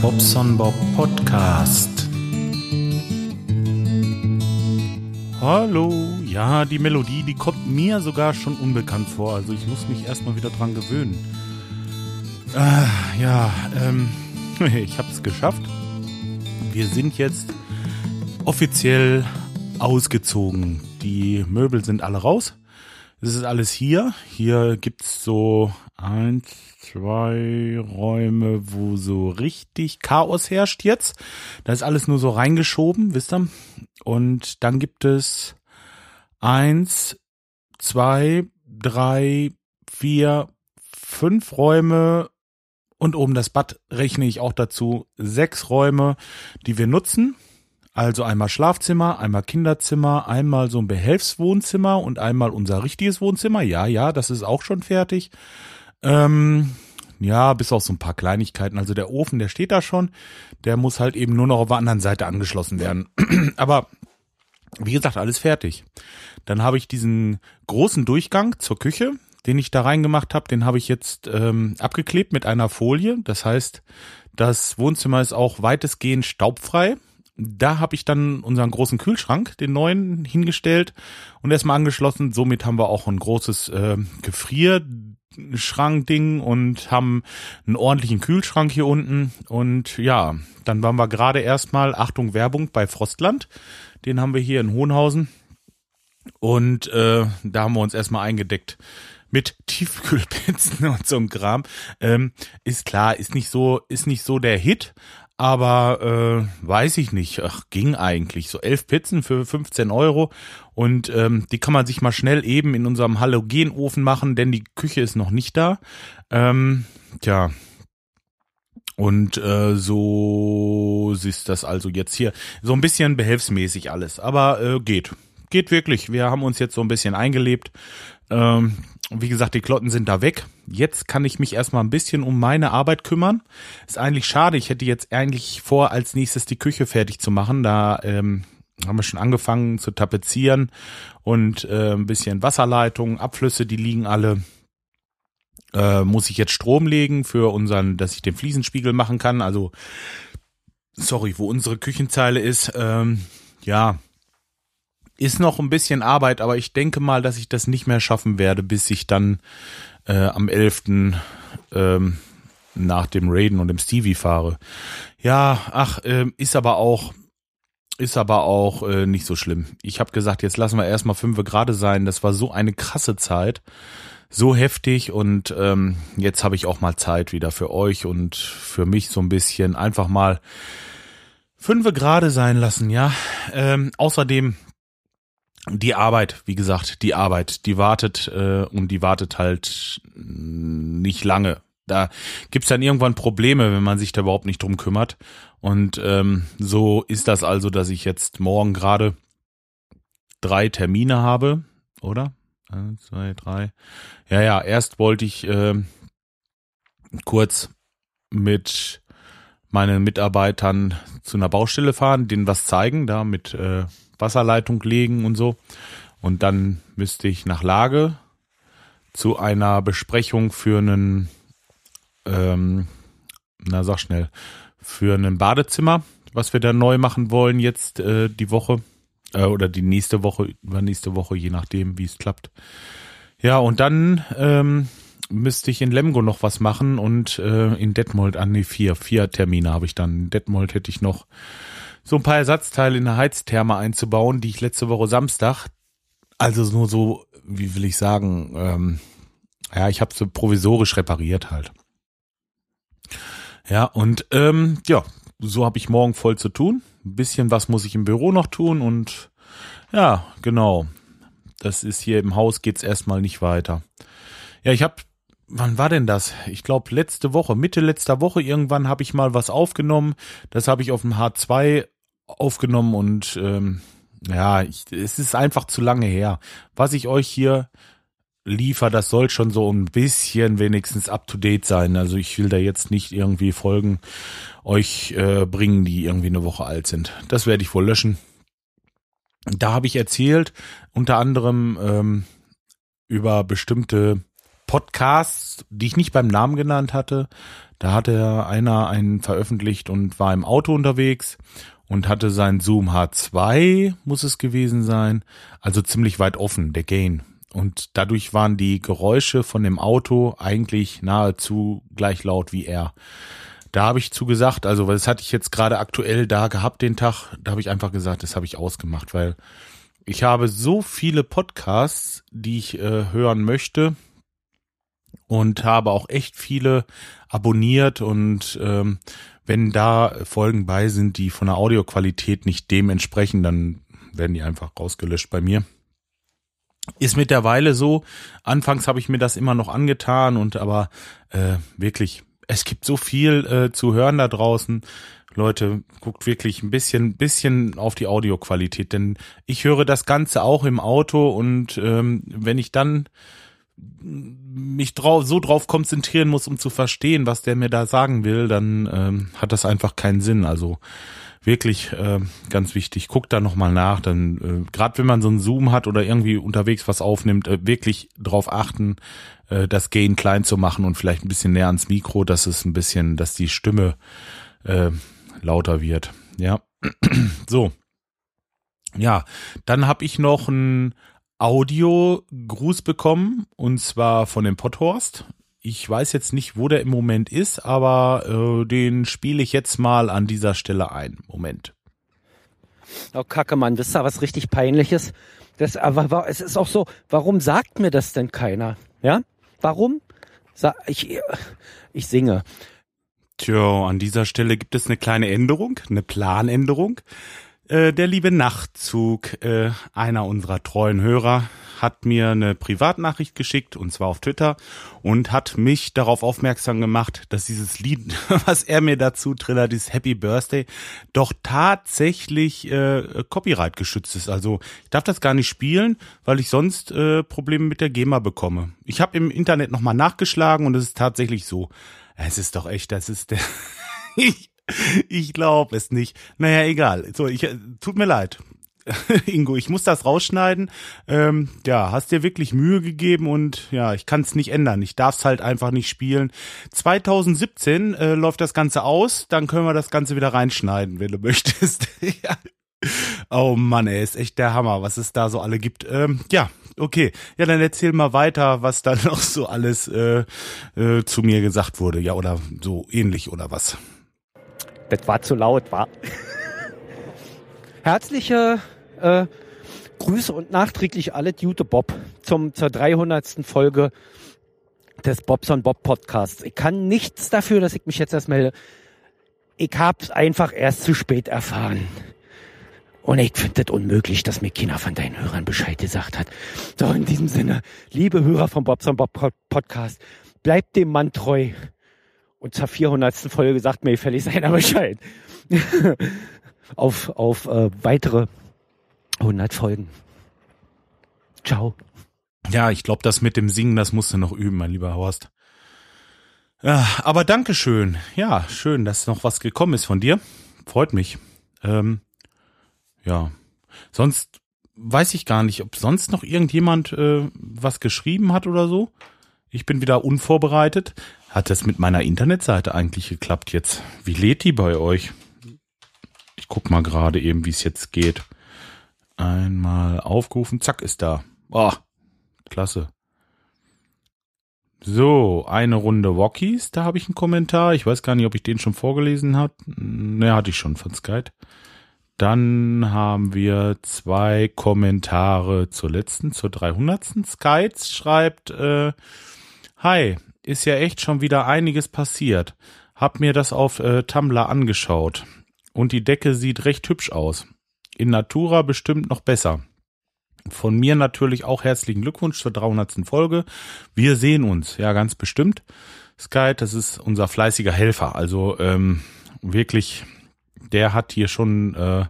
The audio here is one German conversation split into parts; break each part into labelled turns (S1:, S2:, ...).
S1: Bobson Bob Podcast. Hallo, ja, die Melodie, die kommt mir sogar schon unbekannt vor, also ich muss mich erstmal wieder dran gewöhnen. Äh, ja, ähm, ich hab's geschafft. Wir sind jetzt offiziell ausgezogen. Die Möbel sind alle raus. Es ist alles hier. Hier gibt's so eins, zwei Räume, wo so richtig Chaos herrscht jetzt. Da ist alles nur so reingeschoben, wisst ihr? Und dann gibt es eins, zwei, drei, vier, fünf Räume und oben das Bad rechne ich auch dazu. Sechs Räume, die wir nutzen. Also einmal Schlafzimmer, einmal Kinderzimmer, einmal so ein Behelfswohnzimmer und einmal unser richtiges Wohnzimmer. Ja, ja, das ist auch schon fertig. Ähm, ja, bis auf so ein paar Kleinigkeiten. Also der Ofen, der steht da schon. Der muss halt eben nur noch auf der anderen Seite angeschlossen werden. Aber wie gesagt, alles fertig. Dann habe ich diesen großen Durchgang zur Küche, den ich da reingemacht habe, den habe ich jetzt ähm, abgeklebt mit einer Folie. Das heißt, das Wohnzimmer ist auch weitestgehend staubfrei. Da habe ich dann unseren großen Kühlschrank, den neuen, hingestellt und erstmal angeschlossen. Somit haben wir auch ein großes äh, Gefrierschrankding und haben einen ordentlichen Kühlschrank hier unten. Und ja, dann waren wir gerade erstmal, Achtung Werbung, bei Frostland. Den haben wir hier in Hohenhausen. Und äh, da haben wir uns erstmal eingedeckt mit Tiefkühlpizzen und so einem Kram. Ähm, ist klar, ist nicht so, ist nicht so der Hit, aber äh, weiß ich nicht. Ach, ging eigentlich. So elf Pizzen für 15 Euro und ähm, die kann man sich mal schnell eben in unserem Halogenofen machen, denn die Küche ist noch nicht da. Ähm, tja. Und äh, so ist das also jetzt hier so ein bisschen behelfsmäßig alles, aber äh, geht. Geht wirklich. Wir haben uns jetzt so ein bisschen eingelebt. Ähm, wie gesagt, die Klotten sind da weg. Jetzt kann ich mich erstmal ein bisschen um meine Arbeit kümmern. Ist eigentlich schade. Ich hätte jetzt eigentlich vor, als nächstes die Küche fertig zu machen. Da ähm, haben wir schon angefangen zu tapezieren und äh, ein bisschen Wasserleitungen, Abflüsse, die liegen alle. Äh, muss ich jetzt Strom legen für unseren, dass ich den Fliesenspiegel machen kann. Also, sorry, wo unsere Küchenzeile ist. Ähm, ja, ist noch ein bisschen Arbeit, aber ich denke mal, dass ich das nicht mehr schaffen werde, bis ich dann äh, am 11. Ähm, nach dem Raiden und dem Stevie fahre. Ja, ach, äh, ist aber auch ist aber auch äh, nicht so schlimm. Ich habe gesagt, jetzt lassen wir erstmal fünf gerade sein. Das war so eine krasse Zeit, so heftig und ähm, jetzt habe ich auch mal Zeit wieder für euch und für mich so ein bisschen einfach mal fünf gerade sein lassen, ja. Ähm, außerdem die Arbeit, wie gesagt, die Arbeit, die wartet äh, und die wartet halt nicht lange. Da gibt's dann irgendwann Probleme, wenn man sich da überhaupt nicht drum kümmert. Und ähm, so ist das also, dass ich jetzt morgen gerade drei Termine habe, oder? Eins, zwei, drei. Ja, ja, erst wollte ich äh, kurz mit meinen Mitarbeitern zu einer Baustelle fahren, denen was zeigen, da mit äh, Wasserleitung legen und so. Und dann müsste ich nach Lage zu einer Besprechung für einen, ähm, na sag schnell, für ein Badezimmer, was wir da neu machen wollen jetzt äh, die Woche äh, oder die nächste Woche, übernächste Woche, je nachdem, wie es klappt. Ja, und dann ähm, müsste ich in Lemgo noch was machen und äh, in Detmold, an ah, nee, vier, vier Termine habe ich dann. In Detmold hätte ich noch so ein paar Ersatzteile in der Heiztherme einzubauen, die ich letzte Woche Samstag, also nur so, wie will ich sagen, ähm, ja, ich habe so provisorisch repariert halt. Ja, und ähm, ja, so habe ich morgen voll zu tun. Ein bisschen was muss ich im Büro noch tun und ja, genau. Das ist hier im Haus geht's erstmal nicht weiter. Ja, ich habe wann war denn das? Ich glaube letzte Woche, Mitte letzter Woche irgendwann habe ich mal was aufgenommen. Das habe ich auf dem H2 aufgenommen und ähm, ja, ich, es ist einfach zu lange her. Was ich euch hier liefer, das soll schon so ein bisschen wenigstens up to date sein. Also ich will da jetzt nicht irgendwie Folgen euch äh, bringen, die irgendwie eine Woche alt sind. Das werde ich wohl löschen. Da habe ich erzählt, unter anderem ähm, über bestimmte Podcasts, die ich nicht beim Namen genannt hatte. Da hatte einer einen veröffentlicht und war im Auto unterwegs und hatte sein Zoom H2, muss es gewesen sein, also ziemlich weit offen, der Gain. Und dadurch waren die Geräusche von dem Auto eigentlich nahezu gleich laut wie er. Da habe ich zu gesagt, also das hatte ich jetzt gerade aktuell da gehabt den Tag, da habe ich einfach gesagt, das habe ich ausgemacht, weil ich habe so viele Podcasts, die ich äh, hören möchte und habe auch echt viele abonniert und ähm, wenn da Folgen bei sind, die von der Audioqualität nicht dementsprechend, dann werden die einfach rausgelöscht bei mir. Ist mittlerweile so. Anfangs habe ich mir das immer noch angetan und aber äh, wirklich, es gibt so viel äh, zu hören da draußen. Leute, guckt wirklich ein bisschen, bisschen auf die Audioqualität, denn ich höre das Ganze auch im Auto und ähm, wenn ich dann mich drauf, so drauf konzentrieren muss, um zu verstehen, was der mir da sagen will, dann ähm, hat das einfach keinen Sinn. Also wirklich äh, ganz wichtig. Guckt da nochmal nach. Dann, äh, gerade wenn man so einen Zoom hat oder irgendwie unterwegs was aufnimmt, äh, wirklich drauf achten, äh, das Gain klein zu machen und vielleicht ein bisschen näher ans Mikro, dass es ein bisschen, dass die Stimme äh, lauter wird. Ja. so. Ja, dann habe ich noch ein Audio-Gruß bekommen und zwar von dem Potthorst. Ich weiß jetzt nicht, wo der im Moment ist, aber äh, den spiele ich jetzt mal an dieser Stelle ein. Moment.
S2: Oh, Kacke, Mann, wisst ihr was richtig peinliches? Das, aber es ist auch so, warum sagt mir das denn keiner? Ja? Warum? Ich, ich singe.
S1: Tja, an dieser Stelle gibt es eine kleine Änderung, eine Planänderung. Äh, der liebe Nachtzug, äh, einer unserer treuen Hörer, hat mir eine Privatnachricht geschickt, und zwar auf Twitter, und hat mich darauf aufmerksam gemacht, dass dieses Lied, was er mir dazu trillert, dieses Happy Birthday, doch tatsächlich äh, Copyright geschützt ist. Also ich darf das gar nicht spielen, weil ich sonst äh, Probleme mit der GEMA bekomme. Ich habe im Internet nochmal nachgeschlagen und es ist tatsächlich so. Es ist doch echt, das ist der. ich ich glaube es nicht. Naja, egal. So, ich tut mir leid. Ingo, ich muss das rausschneiden. Ähm, ja, hast dir wirklich Mühe gegeben und ja, ich kann es nicht ändern. Ich darf es halt einfach nicht spielen. 2017 äh, läuft das Ganze aus, dann können wir das Ganze wieder reinschneiden, wenn du möchtest. ja. Oh Mann, ey, ist echt der Hammer, was es da so alle gibt. Ähm, ja, okay. Ja, dann erzähl mal weiter, was da noch so alles äh, äh, zu mir gesagt wurde. Ja, oder so ähnlich oder was.
S2: Das war zu laut, war. Herzliche äh, Grüße und nachträglich alle Jute Bob zum, zur 300. Folge des Bobson Bob Podcasts. Ich kann nichts dafür, dass ich mich jetzt erst melde. Ich hab's einfach erst zu spät erfahren. Und ich finde das unmöglich, dass mir keiner von deinen Hörern Bescheid gesagt hat. So, in diesem Sinne, liebe Hörer vom Bobson Bob Podcast, bleibt dem Mann treu. Und zur 400. Folge sagt mir gefälligst einer Bescheid. auf auf äh, weitere 100 Folgen. Ciao.
S1: Ja, ich glaube, das mit dem Singen, das musst du noch üben, mein lieber Horst. Ja, aber Dankeschön. Ja, schön, dass noch was gekommen ist von dir. Freut mich. Ähm, ja. Sonst weiß ich gar nicht, ob sonst noch irgendjemand äh, was geschrieben hat oder so. Ich bin wieder unvorbereitet. Hat das mit meiner Internetseite eigentlich geklappt jetzt? Wie lädt die bei euch? Ich guck mal gerade eben, wie es jetzt geht. Einmal aufgerufen, zack, ist da. Oh, klasse. So, eine Runde Wokis, da habe ich einen Kommentar. Ich weiß gar nicht, ob ich den schon vorgelesen habe. Ne, hatte ich schon von Skype. Dann haben wir zwei Kommentare zur letzten, zur 300. Skites schreibt, äh, Hi, ist ja echt schon wieder einiges passiert. Hab mir das auf äh, Tumblr angeschaut. Und die Decke sieht recht hübsch aus. In Natura bestimmt noch besser. Von mir natürlich auch herzlichen Glückwunsch zur 300. Folge. Wir sehen uns, ja ganz bestimmt. Sky, das ist unser fleißiger Helfer. Also ähm, wirklich der hat hier schon äh,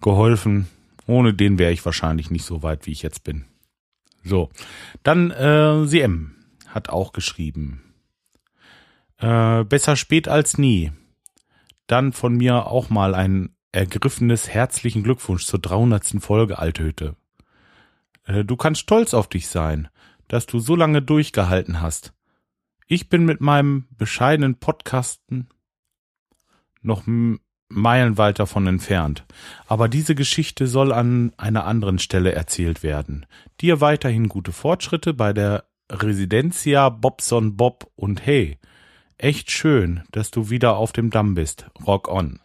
S1: geholfen. Ohne den wäre ich wahrscheinlich nicht so weit, wie ich jetzt bin. So, dann äh, CM hat auch geschrieben. Äh, besser spät als nie. Dann von mir auch mal ein ergriffenes herzlichen Glückwunsch zur 300. Folge, Althütte. Äh, du kannst stolz auf dich sein, dass du so lange durchgehalten hast. Ich bin mit meinem bescheidenen Podcasten noch meilenweit davon entfernt. Aber diese Geschichte soll an einer anderen Stelle erzählt werden. Dir weiterhin gute Fortschritte bei der Residencia Bobson Bob und hey, echt schön, dass du wieder auf dem Damm bist. Rock on.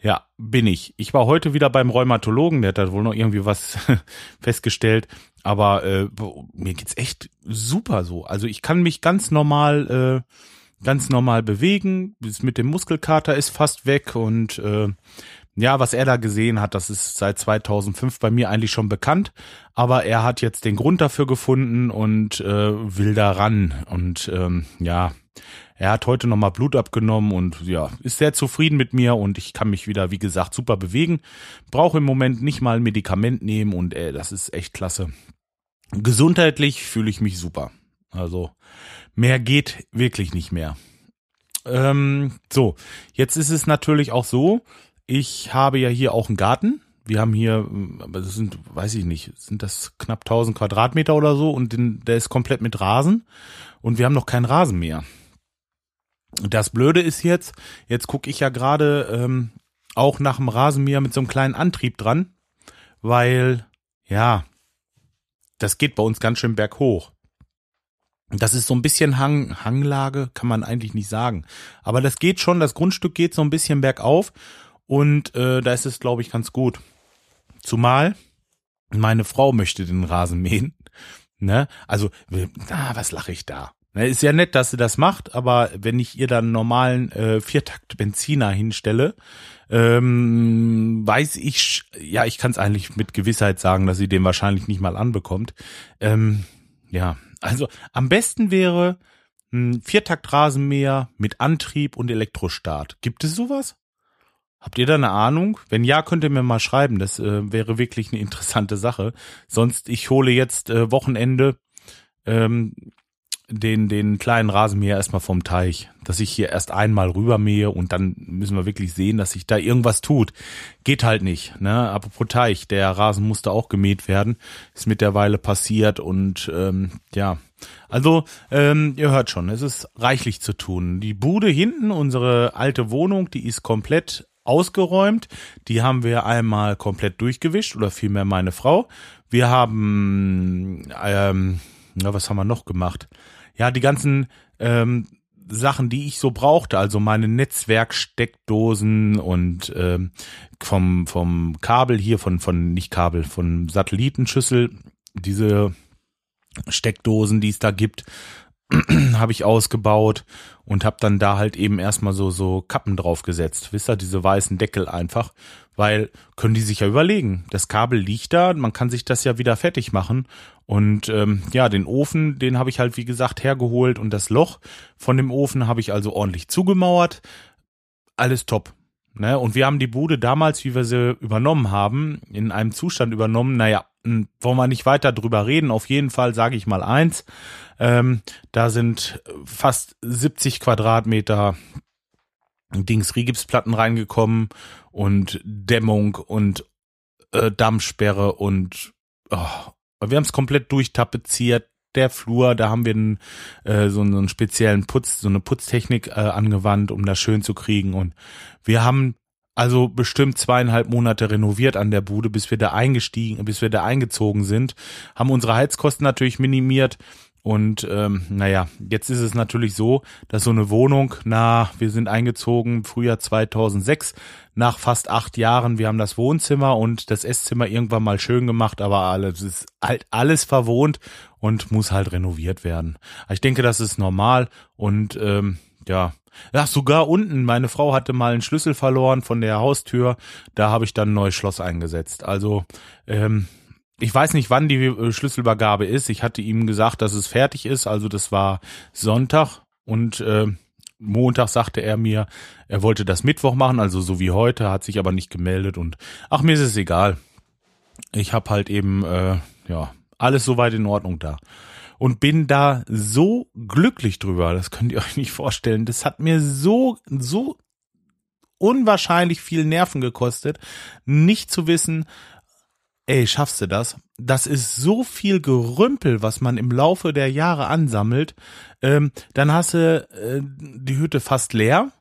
S1: Ja, bin ich. Ich war heute wieder beim Rheumatologen, der hat da wohl noch irgendwie was festgestellt. Aber äh, mir geht's echt super so. Also ich kann mich ganz normal, äh, ganz normal bewegen. Das mit dem Muskelkater ist fast weg und äh, ja, was er da gesehen hat, das ist seit 2005 bei mir eigentlich schon bekannt, aber er hat jetzt den Grund dafür gefunden und äh, will da ran und ähm, ja, er hat heute nochmal Blut abgenommen und ja, ist sehr zufrieden mit mir und ich kann mich wieder, wie gesagt, super bewegen. Brauche im Moment nicht mal ein Medikament nehmen und äh, das ist echt klasse. Gesundheitlich fühle ich mich super. Also mehr geht wirklich nicht mehr. Ähm, so, jetzt ist es natürlich auch so, ich habe ja hier auch einen Garten. Wir haben hier, aber das sind, weiß ich nicht, sind das knapp 1000 Quadratmeter oder so und den, der ist komplett mit Rasen und wir haben noch keinen Rasen mehr. Das Blöde ist jetzt, jetzt gucke ich ja gerade ähm, auch nach dem Rasenmäher mit so einem kleinen Antrieb dran, weil, ja, das geht bei uns ganz schön berghoch. Das ist so ein bisschen Hang, Hanglage, kann man eigentlich nicht sagen. Aber das geht schon, das Grundstück geht so ein bisschen bergauf und äh, da ist es, glaube ich, ganz gut. Zumal meine Frau möchte den Rasen mähen. Ne? Also, na, was lache ich da? Ne, ist ja nett, dass sie das macht, aber wenn ich ihr dann normalen äh, Viertakt Benziner hinstelle, ähm, weiß ich, ja, ich kann es eigentlich mit Gewissheit sagen, dass sie den wahrscheinlich nicht mal anbekommt. Ähm, ja, also am besten wäre ein Viertakt-Rasenmäher mit Antrieb und Elektrostart. Gibt es sowas? Habt ihr da eine Ahnung? Wenn ja, könnt ihr mir mal schreiben. Das äh, wäre wirklich eine interessante Sache. Sonst, ich hole jetzt äh, Wochenende ähm, den, den kleinen Rasenmäher erstmal vom Teich, dass ich hier erst einmal rübermähe und dann müssen wir wirklich sehen, dass sich da irgendwas tut. Geht halt nicht, ne? Apropos Teich, der Rasen musste auch gemäht werden, ist mittlerweile passiert und ähm, ja, also ähm, ihr hört schon, es ist reichlich zu tun. Die Bude hinten, unsere alte Wohnung, die ist komplett ausgeräumt. Die haben wir einmal komplett durchgewischt oder vielmehr meine Frau. Wir haben, ähm, na, was haben wir noch gemacht? ja, die ganzen ähm, Sachen, die ich so brauchte, also meine Netzwerksteckdosen und ähm, vom vom Kabel hier von von nicht Kabel von Satellitenschüssel diese Steckdosen, die es da gibt, habe ich ausgebaut und habe dann da halt eben erstmal so so Kappen draufgesetzt. Wisst ihr, diese weißen Deckel einfach, weil können die sich ja überlegen. Das Kabel liegt da, man kann sich das ja wieder fertig machen und ähm, ja, den Ofen, den habe ich halt wie gesagt hergeholt und das Loch von dem Ofen habe ich also ordentlich zugemauert. Alles top. Ne? Und wir haben die Bude damals, wie wir sie übernommen haben, in einem Zustand übernommen, naja, wollen wir nicht weiter drüber reden. Auf jeden Fall sage ich mal eins. Ähm, da sind fast 70 Quadratmeter Dings Rigipsplatten reingekommen und Dämmung und äh, Dammsperre und oh, wir haben es komplett durchtapeziert. Der Flur, da haben wir einen, äh, so, einen speziellen Putz, so eine Putztechnik äh, angewandt, um das schön zu kriegen. Und wir haben also bestimmt zweieinhalb Monate renoviert an der Bude, bis wir da eingestiegen, bis wir da eingezogen sind, haben unsere Heizkosten natürlich minimiert. Und ähm, naja, jetzt ist es natürlich so, dass so eine Wohnung, na, wir sind eingezogen Frühjahr 2006, nach fast acht Jahren, wir haben das Wohnzimmer und das Esszimmer irgendwann mal schön gemacht, aber alles ist halt alles verwohnt und muss halt renoviert werden. Ich denke, das ist normal und ähm, ja, Ach, sogar unten. Meine Frau hatte mal einen Schlüssel verloren von der Haustür. Da habe ich dann ein neues Schloss eingesetzt. Also, ähm, ich weiß nicht, wann die äh, Schlüsselübergabe ist. Ich hatte ihm gesagt, dass es fertig ist. Also das war Sonntag und äh, Montag sagte er mir, er wollte das Mittwoch machen, also so wie heute, hat sich aber nicht gemeldet und ach mir ist es egal. Ich habe halt eben äh, ja alles soweit in Ordnung da und bin da so glücklich drüber. Das könnt ihr euch nicht vorstellen. Das hat mir so, so unwahrscheinlich viel Nerven gekostet, nicht zu wissen, ey, schaffst du das? Das ist so viel Gerümpel, was man im Laufe der Jahre ansammelt. Ähm, dann hast du äh, die Hütte fast leer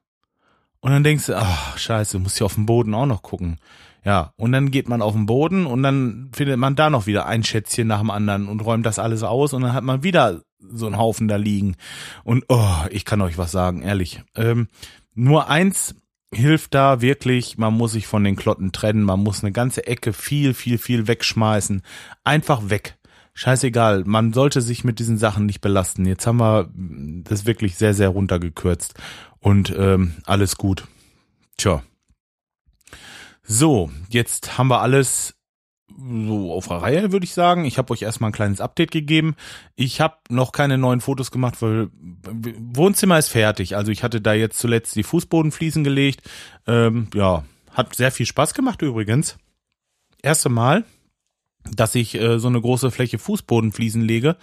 S1: und dann denkst du, ach scheiße, muss ja auf dem Boden auch noch gucken. Ja, und dann geht man auf den Boden und dann findet man da noch wieder ein Schätzchen nach dem anderen und räumt das alles aus und dann hat man wieder so einen Haufen da liegen. Und oh, ich kann euch was sagen, ehrlich. Ähm, nur eins hilft da wirklich, man muss sich von den Klotten trennen, man muss eine ganze Ecke viel, viel, viel wegschmeißen. Einfach weg. Scheißegal, man sollte sich mit diesen Sachen nicht belasten. Jetzt haben wir das wirklich sehr, sehr runtergekürzt und ähm, alles gut. Tja. So, jetzt haben wir alles so auf der Reihe, würde ich sagen. Ich habe euch erstmal ein kleines Update gegeben. Ich habe noch keine neuen Fotos gemacht, weil Wohnzimmer ist fertig. Also ich hatte da jetzt zuletzt die Fußbodenfliesen gelegt. Ähm, ja, hat sehr viel Spaß gemacht übrigens. Erste Mal, dass ich äh, so eine große Fläche Fußbodenfliesen lege.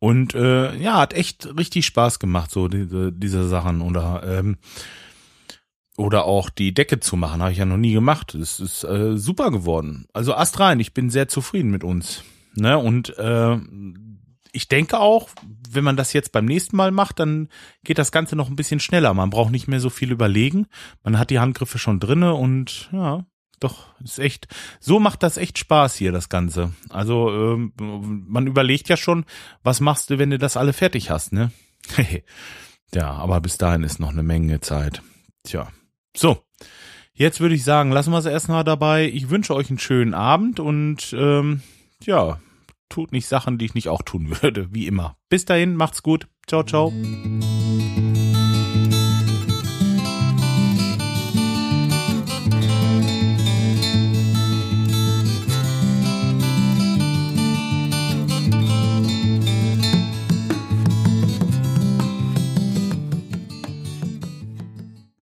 S1: Und äh, ja, hat echt richtig Spaß gemacht, so diese, diese Sachen. Oder ähm, oder auch die Decke zu machen, habe ich ja noch nie gemacht. Es ist äh, super geworden. Also astrein, ich bin sehr zufrieden mit uns. Ne? Und äh, ich denke auch, wenn man das jetzt beim nächsten Mal macht, dann geht das Ganze noch ein bisschen schneller. Man braucht nicht mehr so viel überlegen. Man hat die Handgriffe schon drinne und ja, doch, ist echt, so macht das echt Spaß hier, das Ganze. Also, ähm, man überlegt ja schon, was machst du, wenn du das alle fertig hast, ne? ja, aber bis dahin ist noch eine Menge Zeit. Tja. So, jetzt würde ich sagen, lassen wir es erstmal dabei. Ich wünsche euch einen schönen Abend und ähm, ja, tut nicht Sachen, die ich nicht auch tun würde, wie immer. Bis dahin, macht's gut. Ciao, ciao.